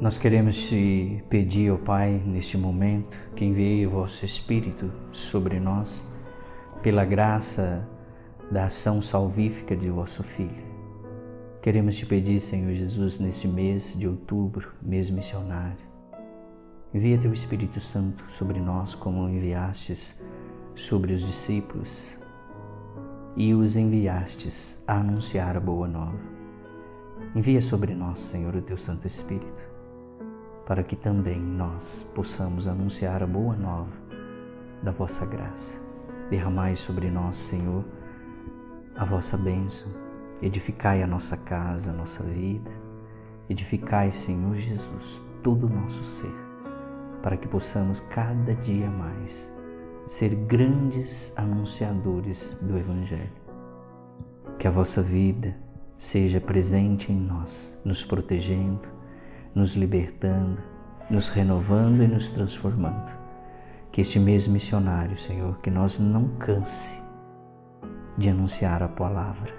Nós queremos te pedir, ó Pai, neste momento, que envie o vosso Espírito sobre nós, pela graça da ação salvífica de vosso Filho. Queremos te pedir, Senhor Jesus, neste mês de outubro, mês missionário, envia teu Espírito Santo sobre nós, como enviastes sobre os discípulos e os enviastes a anunciar a boa nova. Envia sobre nós, Senhor, o teu Santo Espírito para que também nós possamos anunciar a boa nova da vossa graça. Derramai sobre nós, Senhor, a vossa bênção. Edificai a nossa casa, a nossa vida. Edificai, Senhor Jesus, todo o nosso ser, para que possamos cada dia mais ser grandes anunciadores do Evangelho. Que a vossa vida seja presente em nós, nos protegendo, nos libertando, nos renovando e nos transformando. Que este mês missionário, Senhor, que nós não canse de anunciar a palavra,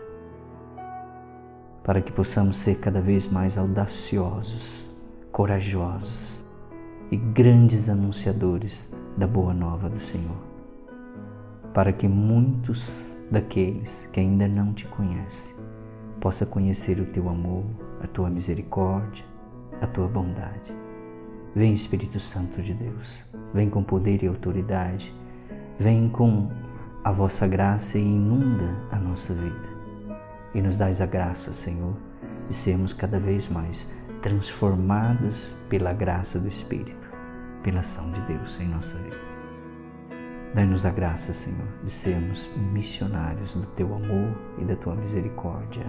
para que possamos ser cada vez mais audaciosos, corajosos e grandes anunciadores da boa nova do Senhor, para que muitos daqueles que ainda não te conhecem possa conhecer o teu amor, a tua misericórdia, a tua bondade. Vem Espírito Santo de Deus, vem com poder e autoridade, vem com a vossa graça e inunda a nossa vida. E nos dais a graça, Senhor, de sermos cada vez mais transformados pela graça do Espírito, pela ação de Deus em nossa vida. Dai-nos a graça, Senhor, de sermos missionários do teu amor e da tua misericórdia.